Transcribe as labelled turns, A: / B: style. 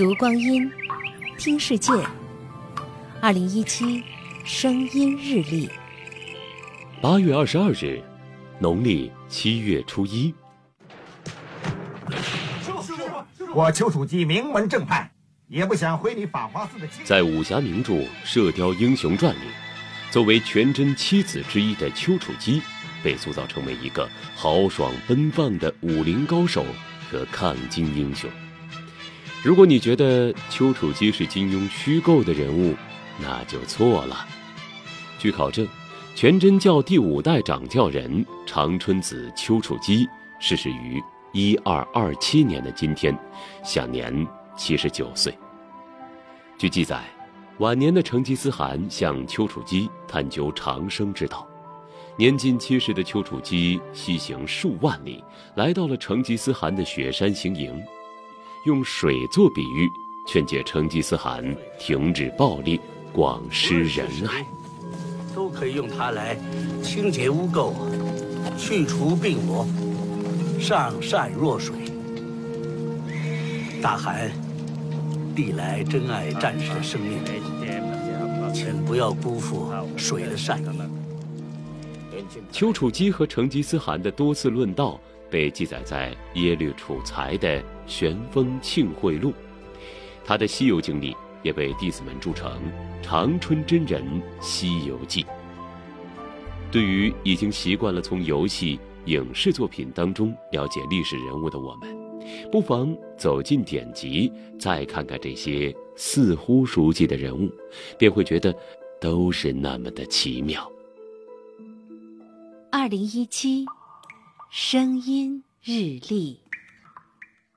A: 读光阴，听世界。二零一七声音日历，
B: 八月二十二日，农历七月初一。
C: 我丘处机名门正派，也不想毁你法华寺的。
B: 在武侠名著《射雕英雄传》里，作为全真七子之一的丘处机，被塑造成为一个豪爽奔放的武林高手和抗金英雄。如果你觉得丘处机是金庸虚构的人物，那就错了。据考证，全真教第五代掌教人长春子丘处机逝世于一二二七年的今天，享年七十九岁。据记载，晚年的成吉思汗向丘处机探究长生之道。年近七十的丘处机西行数万里，来到了成吉思汗的雪山行营。用水做比喻，劝解成吉思汗停止暴力，广施仁爱，
D: 都可以用它来清洁污垢、去除病魔、上善若水。大汗历来珍爱战士的生命，请不要辜负水的善意。
B: 丘处机和成吉思汗的多次论道。被记载在耶律楚材的《玄风庆会录》，他的西游经历也被弟子们著成《长春真人西游记》。对于已经习惯了从游戏、影视作品当中了解历史人物的我们，不妨走进典籍，再看看这些似乎熟悉的人物，便会觉得都是那么的奇妙。
A: 二零一七。声音日历。